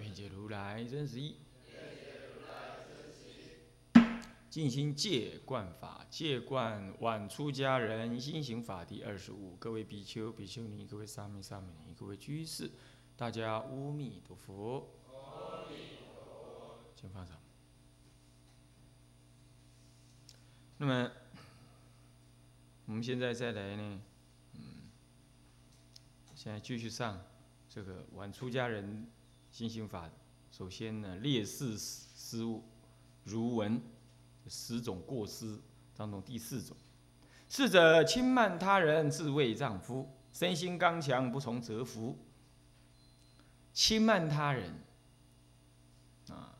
愿解如来真实义。尽心戒观法，戒观晚出家人心行法第二十五。各位比丘、比丘尼，各位沙弥、沙弥尼，各位居士，大家阿弥陀佛。请放上。那么，我们现在再来呢，嗯，现在继续上这个晚出家人心行法。首先呢，列四失误如闻十种过失当中第四种，是者轻慢他人，自卫丈夫，身心刚强，不从折服。轻慢他人，啊。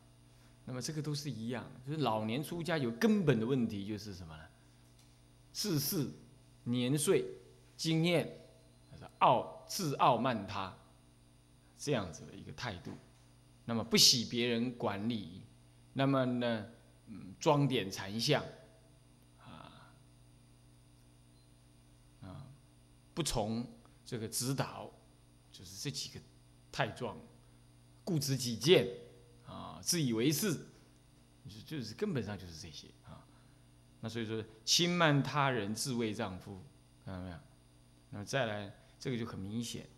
那么这个都是一样，就是老年出家有根本的问题，就是什么呢？世事、年岁、经验，傲自傲慢他，这样子的一个态度。那么不喜别人管理，那么呢，嗯，装点禅相，啊啊，不从这个指导，就是这几个太壮，固执己见。啊自以为是，就就是根本上就是这些啊。那所以说，轻慢他人，自卫丈夫，看到没有？那么再来，这个就很明显。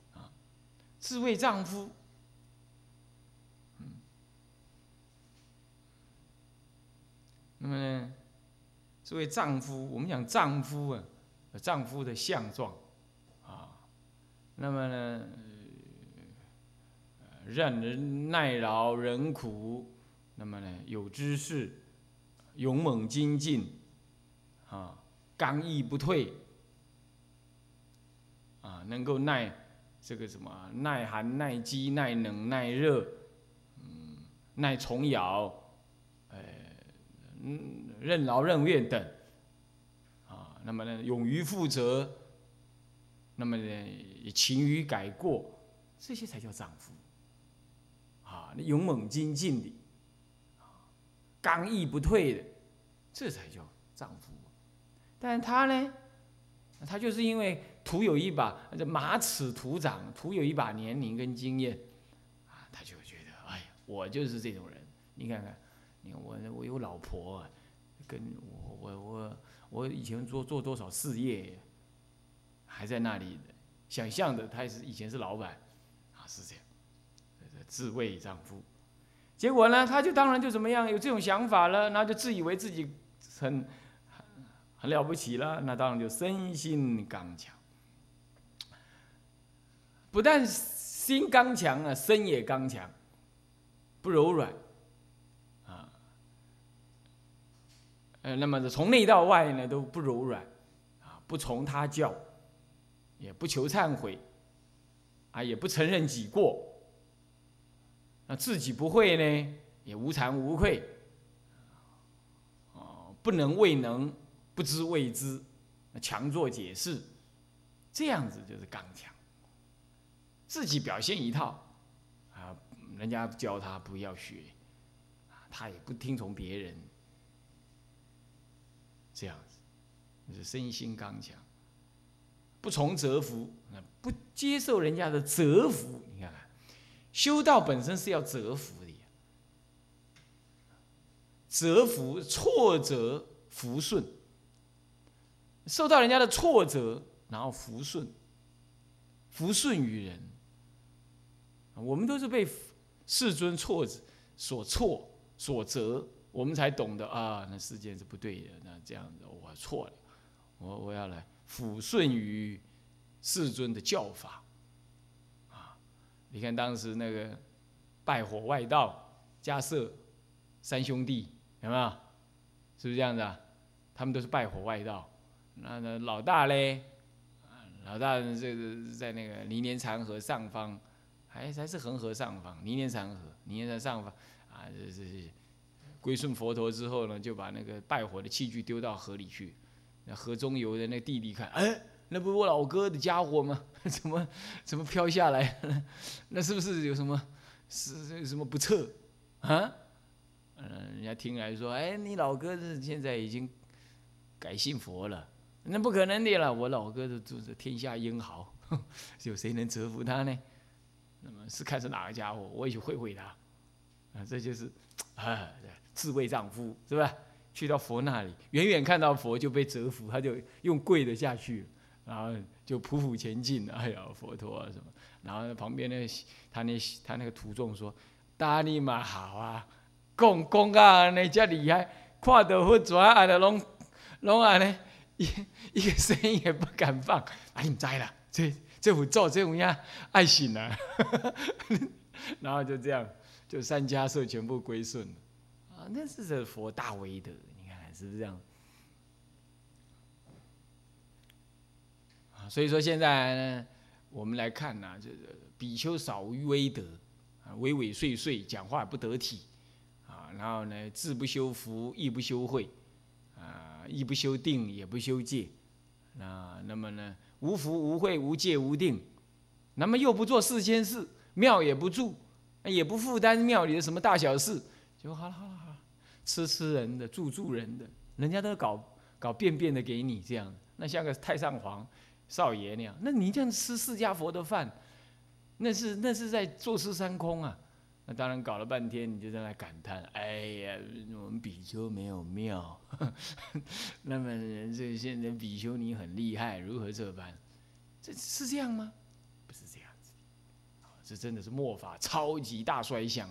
自卫丈夫，嗯，那么呢，作为丈夫，我们讲丈夫啊，丈夫的相状啊，那么呢？任人耐劳忍苦，那么呢有知识，勇猛精进，啊，刚毅不退，啊，能够耐这个什么耐寒耐饥耐冷耐热，嗯，耐虫咬，呃，嗯，任劳任怨等，啊，那么呢勇于负责，那么呢勤于改过，这些才叫丈夫。啊勇猛精进的，啊刚毅不退的，这才叫丈夫。但他呢，他就是因为徒有一把这马齿徒长，徒有一把年龄跟经验，啊，他就觉得，哎呀，我就是这种人。你看看，你看我我有老婆，跟我我我我以前做做多少事业，还在那里想象的，他也是以前是老板，啊，是这样。自卫丈夫，结果呢，他就当然就怎么样，有这种想法了，那就自以为自己很很了不起了，那当然就身心刚强，不但心刚强啊，身也刚强，不柔软啊，呃，那么从内到外呢都不柔软啊，不从他教，也不求忏悔啊，也不承认己过。那自己不会呢，也无惭无愧，哦，不能未能，不知未知，强作解释，这样子就是刚强。自己表现一套，啊，人家教他不要学，他也不听从别人，这样子，就是身心刚强，不从折服，不接受人家的折服，你看看。修道本身是要折服的呀，折服挫折服顺，受到人家的挫折，然后服顺，服顺于人。我们都是被世尊挫折所挫所折，我们才懂得啊，那世间是不对的，那这样子我错了，我我要来抚顺于世尊的教法。啊你看当时那个拜火外道迦摄三兄弟有没有？是不是这样子啊？他们都是拜火外道。那那老大嘞，老大这个在那个泥莲禅河上方，还还是恒河上方，泥莲山河，泥莲山上方啊，这这归顺佛陀之后呢，就把那个拜火的器具丢到河里去。那河中游的那弟弟看，哎，那不是我老哥的家伙吗？怎么怎么飘下来？那是不是有什么是有什么不测啊？嗯，人家听来说，哎，你老哥是现在已经改信佛了，那不可能的了。我老哥是住着天下英豪，有谁能折服他呢？那么是看是哪个家伙，我也去会会他。啊，这就是 啊，自卫丈夫是吧？去到佛那里，远远看到佛就被折服，他就用跪的下去，然后就匍匐前进。哎呀，佛陀啊什么？然后旁边那他那他那个徒众说：“大尼玛好啊，讲讲啊，你这厉害，看到佛转啊的拢拢啊呢，一一个声音也不敢放。啊，你栽了，这这副做这种样爱心啊，然后就这样，就三家社全部归顺了。啊，那是这佛大威德，你看是不是这样？啊，所以说现在呢，我们来看呢，这个比丘少于威德，啊，畏畏碎碎，讲话不得体，啊，然后呢，志不修福，亦不修慧，啊，亦不修定，也不修戒，啊，那么呢，无福无慧无戒无定，那么又不做世间事，庙也不住，也不负担庙里的什么大小事，就好了好了好了，吃吃人的，住住人的，人家都搞搞便便的给你这样，那像个太上皇。少爷那样，那你这样吃释迦佛的饭，那是那是在坐吃山空啊！那当然搞了半天，你就在那感叹：哎呀，我们比丘没有庙。那么这现在比丘尼很厉害，如何这般？这是这样吗？不是这样子。这真的是末法超级大衰相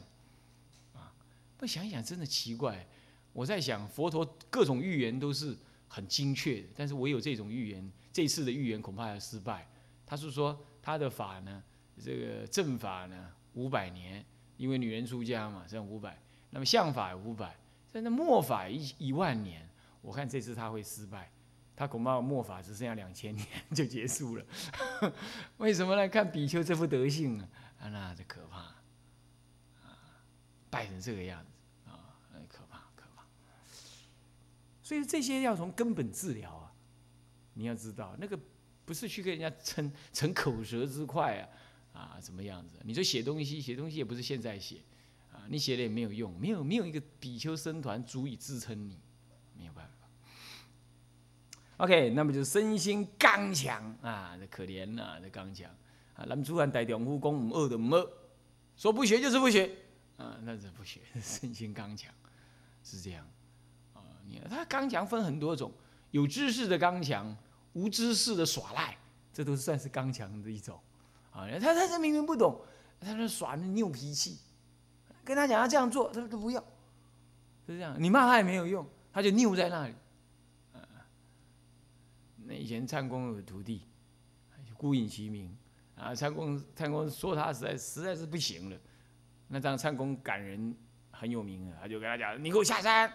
啊！不想想，真的奇怪。我在想，佛陀各种预言都是很精确的，但是唯有这种预言。这次的预言恐怕要失败。他是说他的法呢，这个正法呢五百年，因为女人出家嘛，剩五百。那么相法五百，现在末法一一万年。我看这次他会失败，他恐怕末法只剩下两千年 就结束了。为什么呢？看比丘这副德性啊，那这可怕啊，败成这个样子啊，可怕可怕。所以这些要从根本治疗啊。你要知道，那个不是去跟人家逞逞口舌之快啊，啊，怎么样子？你说写东西，写东西也不是现在写，啊，你写了也没有用，没有没有一个比丘僧团足以支撑你，没有办法。OK，那么就身心刚强啊，这可怜呐，这刚强啊。咱们主管带丈夫讲唔饿的唔饿，说不学就是不学啊，那是不学，身心刚强是这样啊。你看他刚强分很多种。有知识的刚强，无知识的耍赖，这都是算是刚强的一种啊。他他他明明不懂，他那耍那拗脾气，跟他讲要这样做，他说他不要，是这样。你骂他也没有用，他就拗在那里。那以前参公有徒弟，孤影其名啊。参公参公说他实在实在是不行了，那这样参公感人很有名啊，他就跟他讲：“你给我下山。”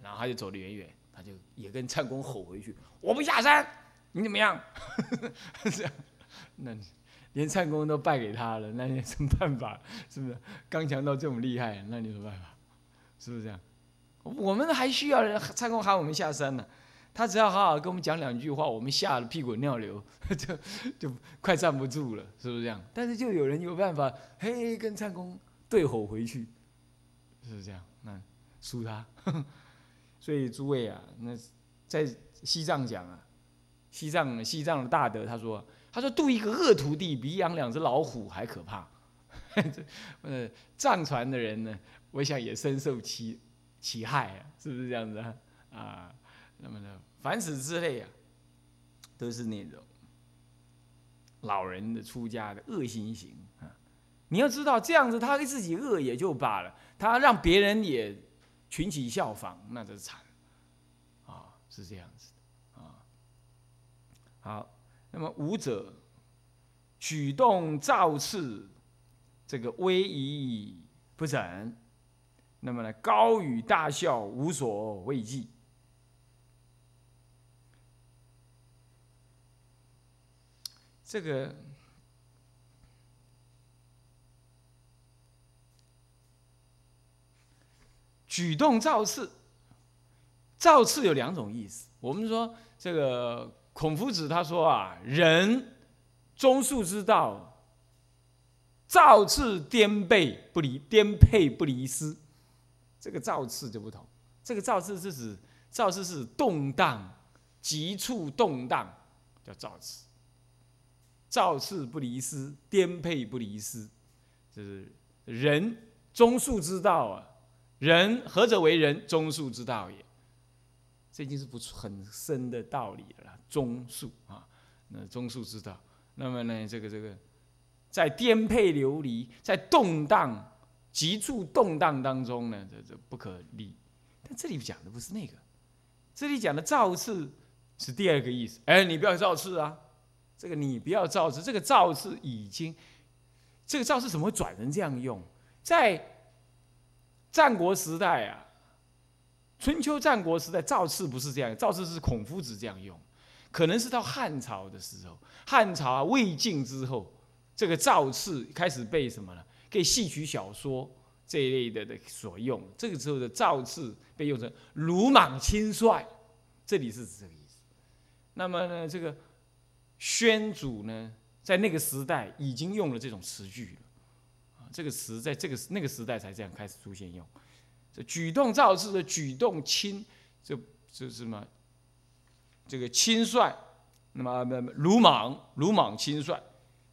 然后他就走得远远。他就也跟唱公吼回去：“我不下山，你怎么样？” 这样，那连唱公都败给他了，那你 什么办法？是不是刚强到这么厉害？那你什么办法？是不是这样？我们还需要唱公喊我们下山呢。他只要好好跟我们讲两句话，我们吓得屁滚尿流，就就快站不住了，是不是这样？但是就有人有办法，嘿，跟唱公对吼回去，是不是这样？那输他。所以诸位啊，那在西藏讲啊，西藏西藏的大德他说，他说渡一个恶徒弟比养两只老虎还可怕。这 呃，藏传的人呢，我想也深受其其害啊，是不是这样子啊？啊，那么呢，凡此之类啊，都是那种老人的出家的恶心型啊。你要知道，这样子他自己恶也就罢了，他让别人也。群起效仿，那就惨啊！是这样子的啊。好，那么武者举动造次，这个威仪不整，那么呢高语大笑无所畏忌。这个举动造次，造次有两种意思。我们说这个孔夫子他说啊，人中恕之道，造次颠沛不离，颠沛不离丝。这个造次就不同，这个造次是指造次是动荡，急促动荡叫造次。造次不离丝，颠沛不离丝，就是人中恕之道啊。人何者为人？中恕之道也。这已经是不很深的道理了。中恕啊，那中恕之道。那么呢，这个这个，在颠沛流离，在动荡、急促动荡当中呢，这这不可立。但这里讲的不是那个，这里讲的造次是第二个意思。哎，你不要造次啊！这个你不要造次，这个造次已经，这个造次怎么会转成这样用？在战国时代啊，春秋战国时代造次不是这样，造次是孔夫子这样用，可能是到汉朝的时候，汉朝魏晋之后，这个造次开始被什么呢？给戏曲小说这一类的的所用，这个时候的造次被用成鲁莽轻率，这里是这个意思。那么呢，这个宣祖呢，在那个时代已经用了这种词句了。这个词在这个那个时代才这样开始出现用，举动造次的举动轻，这这是什么？这个轻率，那么鲁莽，鲁莽轻率，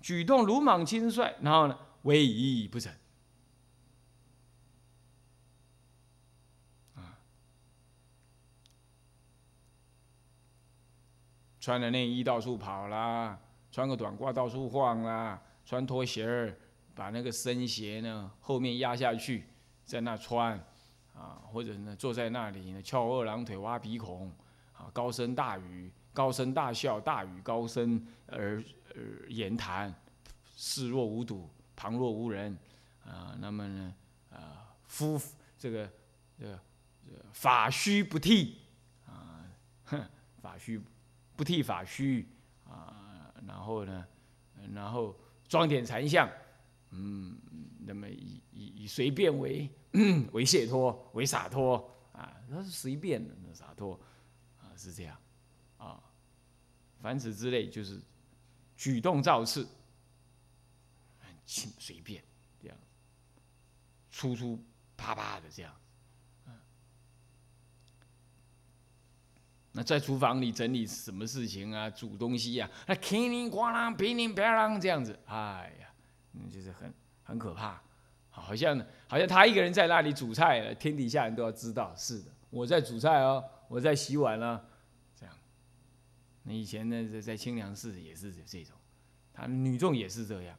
举动鲁莽轻率，然后呢，威仪不成，啊，穿着内衣到处跑啦，穿个短褂到处晃啦，穿拖鞋儿。把那个僧鞋呢后面压下去，在那穿，啊，或者呢坐在那里呢翘二郎腿挖鼻孔，啊，高声大语，高声大笑，大语高声而而言谈，视若无睹，旁若无人，啊，那么呢，啊，夫这个这个法须不剃，啊，哼，法须不剃法须，啊，然后呢，然后装点禅相。嗯，那么以以以随便为为解脱为洒脱啊，那是随便的那洒脱啊，是这样啊。凡此之类，就是举动造次，很轻随便这样，粗粗啪啪的这样。那在厨房里整理什么？事情啊，煮东西啊，那叮铃咣啷，乒铃啪啷这样子，哎呀。嗯，就是很很可怕，好像好像他一个人在那里煮菜，天底下人都要知道。是的，我在煮菜哦，我在洗碗了，这样。那以前呢，在在清凉寺也是这种，他女众也是这样，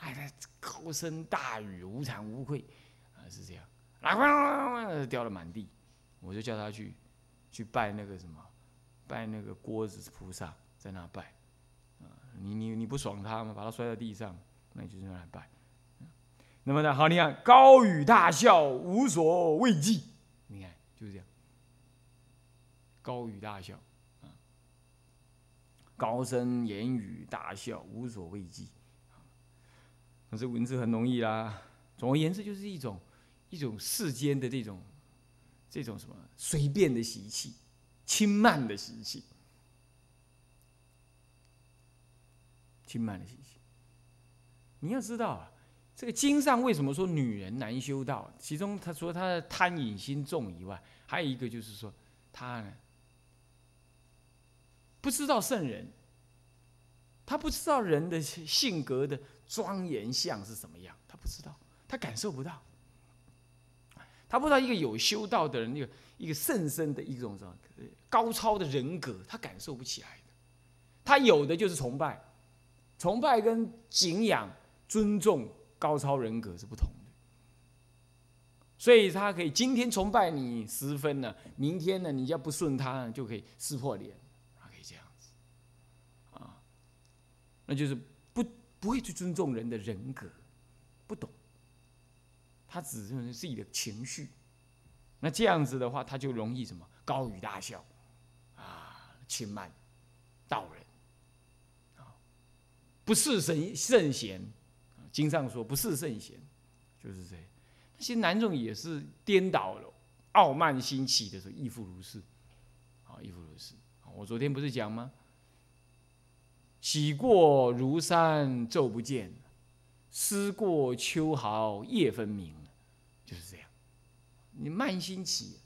哎，高声大语，无惭无愧，啊，是这样，来，掉了满地，我就叫他去去拜那个什么，拜那个锅子菩萨，在那拜，啊，你你你不爽他吗？把他摔在地上。那你就在那拜，那么呢？好，你看高语大笑，无所畏惧。你看就是这样，高语大笑，啊，高声言语大笑，无所畏惧。可是文字很容易啦。总而言之，就是一种一种世间的这种这种什么随便的习气，轻慢的习气，轻慢的习气。你要知道啊，这个经上为什么说女人难修道？其中他说她的贪淫心重以外，还有一个就是说，她呢不知道圣人，她不知道人的性格的庄严相是什么样，她不知道，她感受不到，她不知道一个有修道的人，一个一个甚深的一种什么高超的人格，她感受不起来的。她有的就是崇拜，崇拜跟敬仰。尊重高超人格是不同的，所以他可以今天崇拜你十分呢，明天呢你要不顺他就可以撕破脸，他可以这样子，啊，那就是不不会去尊重人的人格，不懂，他只认为自己的情绪，那这样子的话他就容易什么？高语大笑，啊，轻慢道人，啊，不是神圣贤。经上说不是圣贤，就是这。那些男众也是颠倒了，傲慢心起的时候，亦复如是。啊，亦复如是。我昨天不是讲吗？喜过如山昼不见，思过秋毫夜分明，就是这样。你慢心起，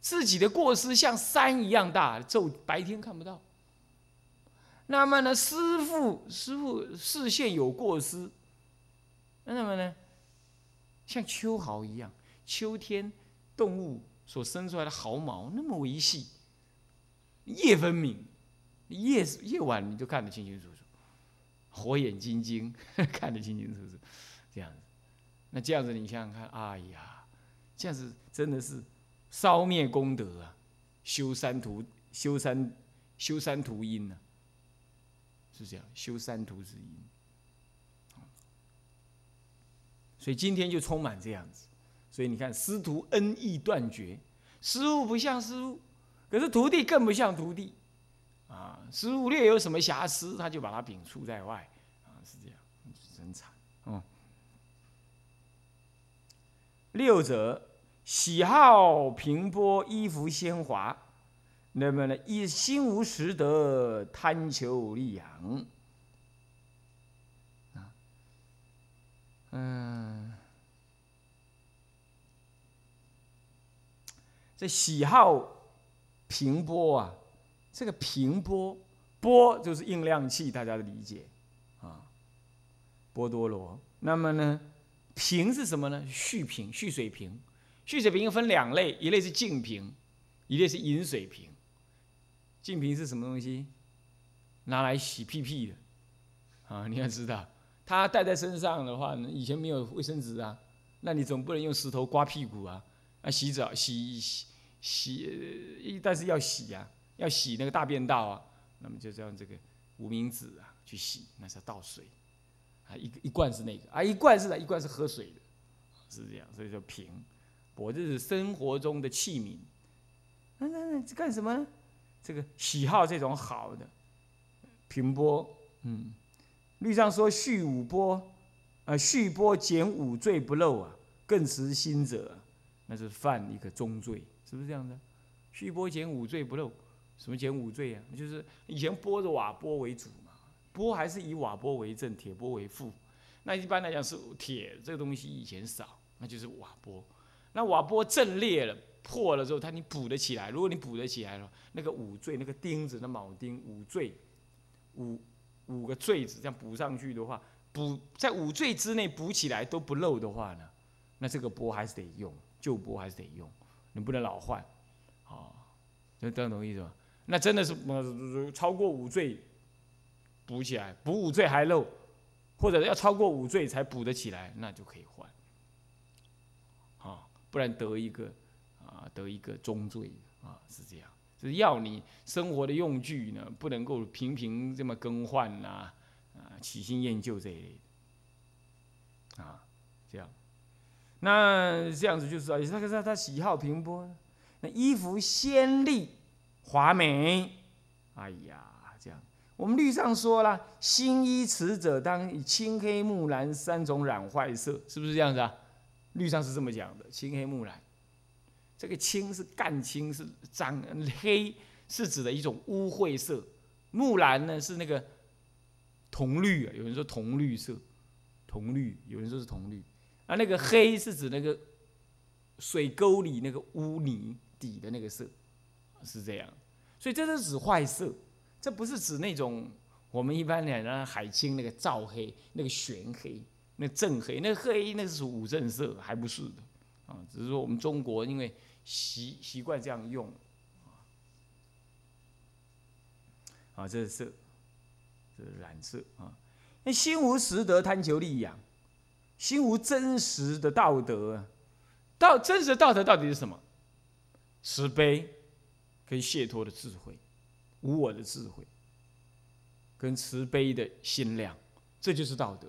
自己的过失像山一样大，昼白天看不到。那么呢，师傅师傅视线有过失，那么呢，像秋毫一样，秋天动物所生出来的毫毛那么微细，夜分明。夜夜晚你就看得清清楚楚，火眼金睛 看得清清楚楚，这样子，那这样子你想想看，哎呀，这样子真的是烧灭功德啊，修三途修三修三途因呢，是这样修三途之因，所以今天就充满这样子，所以你看师徒恩义断绝，师傅不像师傅，可是徒弟更不像徒弟。啊，师傅略有什么瑕疵，他就把他摒除在外，啊，是这样，真惨嗯。六者喜好平波，衣服鲜华，那么呢，一心无实德，贪求利养。嗯，这喜好平波啊。这个平波，波就是应量器，大家的理解啊，波多罗。那么呢，平是什么呢？蓄瓶，蓄水瓶。蓄水瓶又分两类，一类是净瓶，一类是饮水瓶。净瓶是什么东西？拿来洗屁屁的啊！你要知道，他带在身上的话，以前没有卫生纸啊，那你总不能用石头刮屁股啊？啊，洗澡洗洗洗，但是要洗呀。要洗那个大便道啊，那么就用这个无名指啊去洗，那是倒水，啊一一罐是那个啊一罐是一罐是喝水的，是这样，所以说瓶，我这是生活中的器皿，那那那干什么？这个喜好这种好的平波，嗯，律上说续五波，啊续波减五罪不漏啊，更持心者，那是犯一个中罪，是不是这样的？续波减五罪不漏。什么减五罪啊？就是以前拨着瓦钵为主嘛，钵还是以瓦钵为正，铁钵为副。那一般来讲是铁这个东西以前少，那就是瓦钵。那瓦钵震裂了、破了之后，它你补得起来。如果你补得起来了，那个五坠那个钉子、那铆钉五坠五五个坠子这样补上去的话，补在五坠之内补起来都不漏的话呢，那这个钵还是得用，旧钵还是得用，你不能老换。啊，这这样懂意思吗？那真的是呃超过五坠补起来，补五坠还漏，或者要超过五坠才补得起来，那就可以换，啊，不然得一个啊得一个中坠啊是这样，就是要你生活的用具呢不能够频频这么更换呐啊喜新厌旧这一类的啊这样，那这样子就是啊，他他他喜好平波，那衣服鲜丽。华美，哎呀，这样，我们律上说了，新衣持者当以青、黑、木蓝三种染坏色，是不是这样子啊？律上是这么讲的，青、黑、木蓝。这个青是干青，是脏；黑是指的一种污秽色；木蓝呢是那个铜绿啊，有人说铜绿色，铜绿，有人说是铜绿。啊，那个黑是指那个水沟里那个污泥底的那个色。是这样，所以这是指坏色，这不是指那种我们一般讲的海青那个照黑、那个玄黑、那正黑、那黑，那是五正色，还不是的啊。只是说我们中国因为习习惯这样用啊，这是色，这是染色啊。那心无实德，贪求利养，心无真实的道德，道真实的道德到底是什么？慈悲。跟解脱的智慧，无我的智慧，跟慈悲的心量，这就是道德。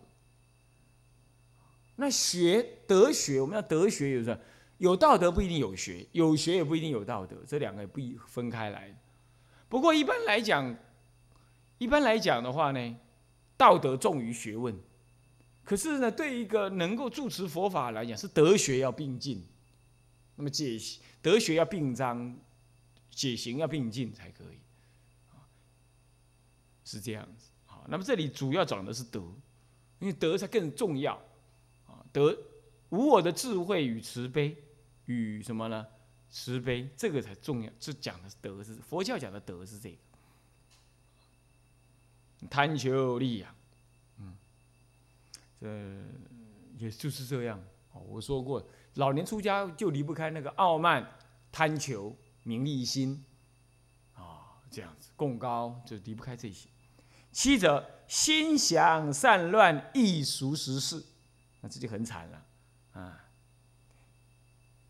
那学德学，我们要德学，有时候有道德不一定有学，有学也不一定有道德，这两个不一分开来。不过一般来讲，一般来讲的话呢，道德重于学问。可是呢，对一个能够住持佛法来讲，是德学要并进，那么解德学要并章，解行要并进才可以，是这样子。好，那么这里主要讲的是德，因为德才更重要啊。德无我的智慧与慈悲与什么呢？慈悲这个才重要，这讲的是德，是佛教讲的德是这个。贪求利养，嗯，这也就是这样。我说过，老年出家就离不开那个傲慢、贪求、名利心，啊，这样子共高就离不开这些。七者心想善乱，易俗时事，那这就很惨了啊。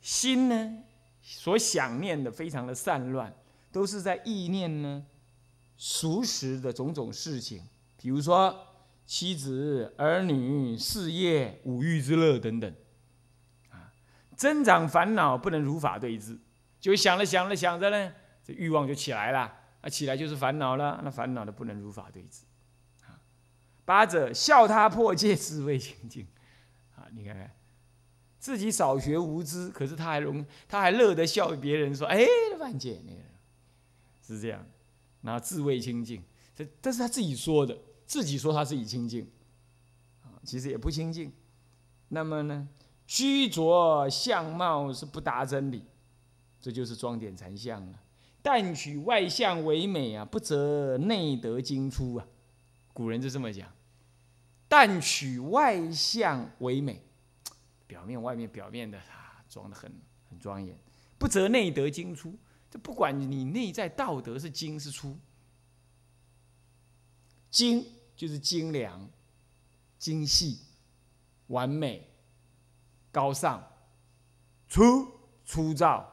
心呢，所想念的非常的散乱，都是在意念呢。熟识的种种事情，比如说妻子、儿女、事业、五欲之乐等等，啊，增长烦恼不能如法对治，就想着想着想着呢，这欲望就起来了，啊，起来就是烦恼了，那烦恼的不能如法对治，啊，八者笑他破戒智慧清净，啊，你看看，自己少学无知，可是他还容他还乐得笑别人说，哎，万劫那个，是这样。然后自谓清净，这这是他自己说的，自己说他自己清净，其实也不清净。那么呢，虚着相貌是不达真理，这就是装点禅相了。但取外相为美啊，不择内得精出啊。古人就这么讲，但取外相为美，表面外面表面的啊，装的很很庄严，不择内德精出。不管你内在道德是精是粗，精就是精良、精细、完美、高尚；粗粗糙、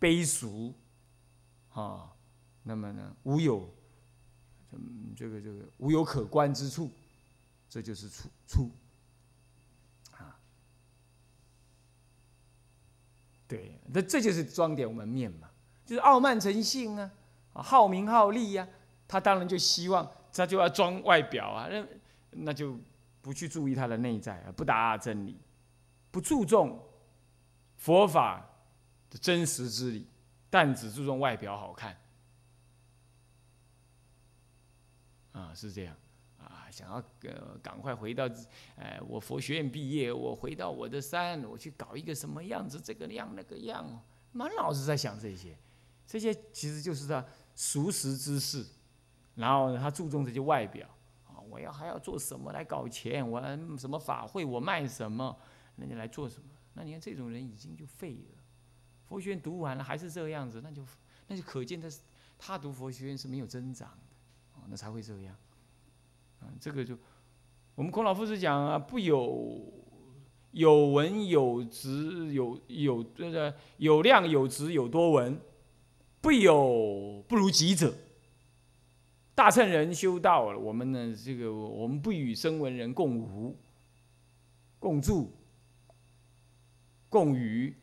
卑俗，啊，那么呢，无有，嗯，这个这个无有可观之处，这就是粗粗，对，那这就是装点我们面嘛。就是傲慢成性啊，好名好利呀，他当然就希望他就要装外表啊，那那就不去注意他的内在啊，不达真理，不注重佛法的真实之理，但只注重外表好看，啊，是这样想要呃赶快回到，哎，我佛学院毕业，我回到我的山，我去搞一个什么样子，这个样那个样，满脑子在想这些。这些其实就是他熟识之事，然后他注重这些外表啊，我要还要做什么来搞钱？我什么法会？我卖什么？那你来做什么？那你看这种人已经就废了。佛学院读完了还是这个样子，那就那就可见他他读佛学院是没有增长的，哦，那才会这样。啊，这个就我们孔老夫子讲啊，不有有文有直有有这个有量有直有多文。不有不如己者。大乘人修道，我们呢？这个我们不与声闻人共舞、共住、共语。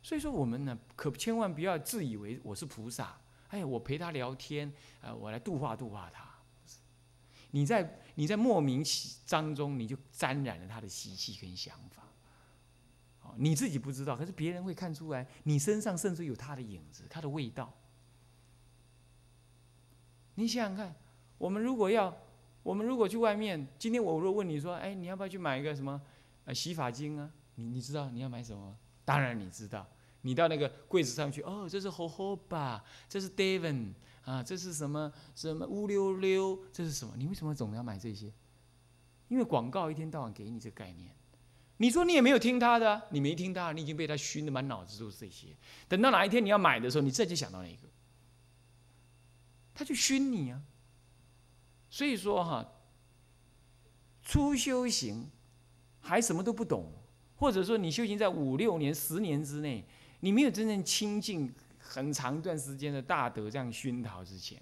所以说，我们呢，可千万不要自以为我是菩萨。哎，我陪他聊天，啊，我来度化度化他。你在你在莫名其当中，你就沾染了他的习气跟想法。你自己不知道，可是别人会看出来，你身上甚至有他的影子，他的味道。你想想看，我们如果要，我们如果去外面，今天我若问你说，哎，你要不要去买一个什么，呃，洗发精啊？你你知道你要买什么？当然你知道，你到那个柜子上去，哦，这是 Hohoba，这是 Devon，啊，这是什么什么乌溜溜，这是什么？你为什么总要买这些？因为广告一天到晚给你这个概念。你说你也没有听他的，你没听他，你已经被他熏的满脑子都是这些。等到哪一天你要买的时候，你再就想到那个，他就熏你啊。所以说哈，初修行还什么都不懂，或者说你修行在五六年、十年之内，你没有真正亲近很长一段时间的大德这样熏陶之前，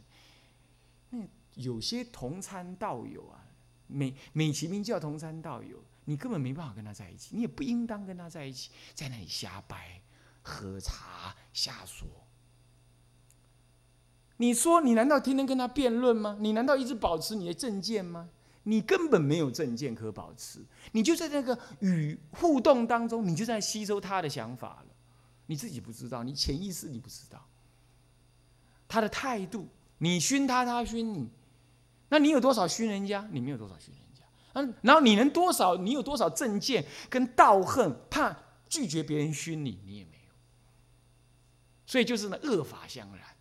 那有些同参道友啊，美美其名叫同参道友。你根本没办法跟他在一起，你也不应当跟他在一起，在那里瞎掰、喝茶、瞎说。你说你难道天天跟他辩论吗？你难道一直保持你的正见吗？你根本没有正见可保持，你就在那个与互动当中，你就在吸收他的想法了，你自己不知道，你潜意识你不知道，他的态度，你熏他，他熏你，那你有多少熏人家？你没有多少熏人家，嗯，然后你能多少？你有多少正见跟道恨，怕拒绝别人熏你，你也没有，所以就是呢恶法相然。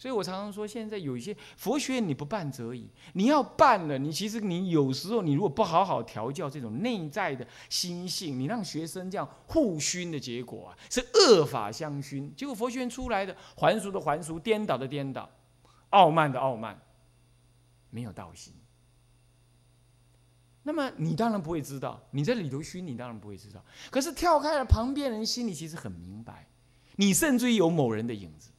所以我常常说，现在有一些佛学院你不办则已，你要办了，你其实你有时候你如果不好好调教这种内在的心性，你让学生这样互熏的结果啊，是恶法相熏。结果佛学院出来的还俗的还俗，颠倒的颠倒，傲慢的傲慢，没有道心。那么你当然不会知道，你在里头熏，你当然不会知道。可是跳开了，旁边人心里其实很明白，你甚至于有某人的影子。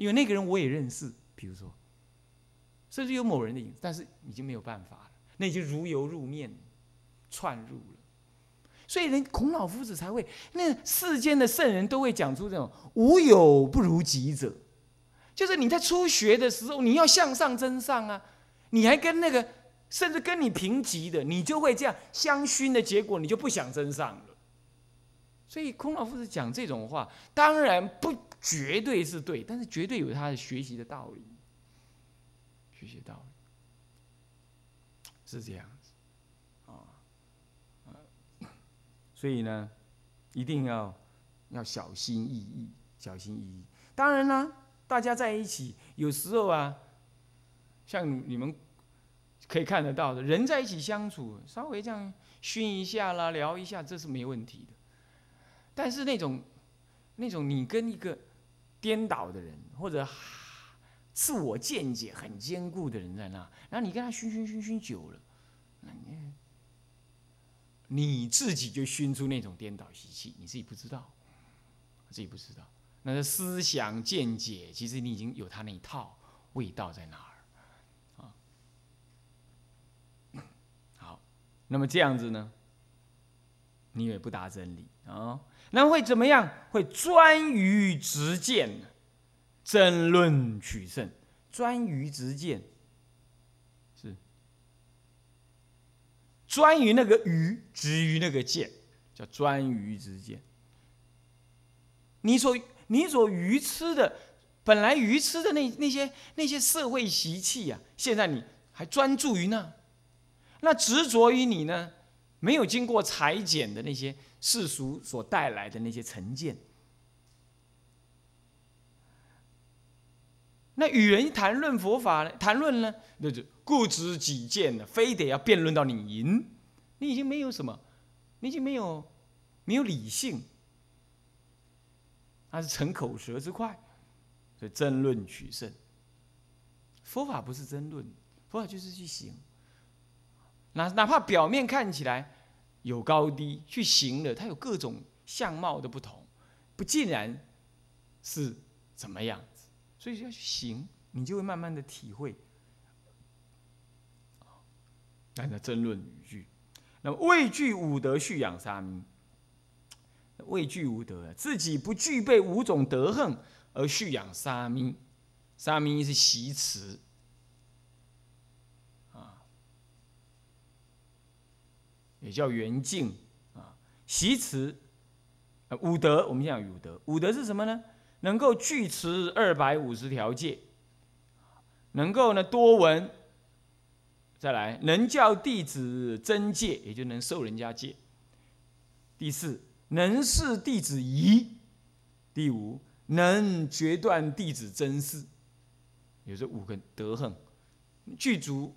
因为那个人我也认识，比如说，甚至有某人的影子，但是已经没有办法了，那已经如油入面，串入了。所以人孔老夫子才会，那世间的圣人都会讲出这种“无有不如己者”，就是你在初学的时候，你要向上增上啊，你还跟那个甚至跟你平级的，你就会这样相熏的结果，你就不想增上了。所以孔老夫子讲这种话，当然不。绝对是对，但是绝对有他的学习的道理，学习道理是这样子啊，所以呢，一定要要小心翼翼，小心翼翼。当然呢，大家在一起有时候啊，像你们可以看得到的，人在一起相处，稍微这样熏一下啦，聊一下，这是没问题的。但是那种那种你跟一个颠倒的人，或者自我见解很坚固的人在那，然后你跟他熏熏熏熏久了，那你你自己就熏出那种颠倒习气，你自己不知道，自己不知道，那个思想见解，其实你已经有他那一套味道在那儿。啊。好，那么这样子呢，你也不达真理啊。那会怎么样？会专于直见，争论取胜。专于直见，是专于那个愚，执于那个见，叫专于直见。你所你所愚痴的，本来愚痴的那那些那些社会习气啊，现在你还专注于那，那执着于你呢？没有经过裁剪的那些世俗所带来的那些成见，那与人谈论佛法呢？谈论呢，那就固执己见的，非得要辩论到你赢，你已经没有什么，你已经没有没有理性，他是逞口舌之快，所以争论取胜。佛法不是争论，佛法就是去行。哪哪怕表面看起来有高低，去行了，它有各种相貌的不同，不尽然是怎么样子，所以要去行，你就会慢慢的体会。那个争论语句，那么畏惧五德，蓄养沙弥。畏惧五德，自己不具备五种德行而蓄养沙弥，沙弥是习持。也叫圆净啊，习持五德。我们讲五德，五德是什么呢？能够具持二百五十条戒，能够呢多闻，再来能教弟子真戒，也就能受人家戒。第四，能视弟子疑。第五，能决断弟子真事。有这五个德行，具足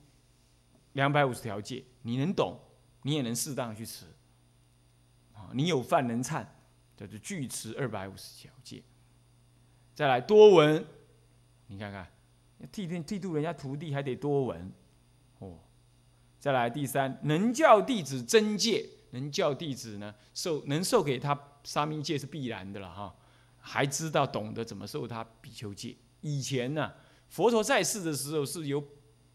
两百五十条戒，你能懂。你也能适当去持，啊，你有饭能忏，叫做具持二百五十条戒。再来多闻，你看看，剃剃剃度人家徒弟还得多闻，哦。再来第三，能教弟子真戒，能教弟子呢受能受给他沙弥戒是必然的了哈，还知道懂得怎么受他比丘戒。以前呢，佛陀在世的时候是由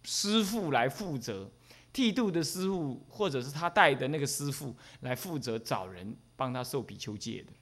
师父来负责。剃度的师傅，或者是他带的那个师傅来负责找人帮他受比丘戒的。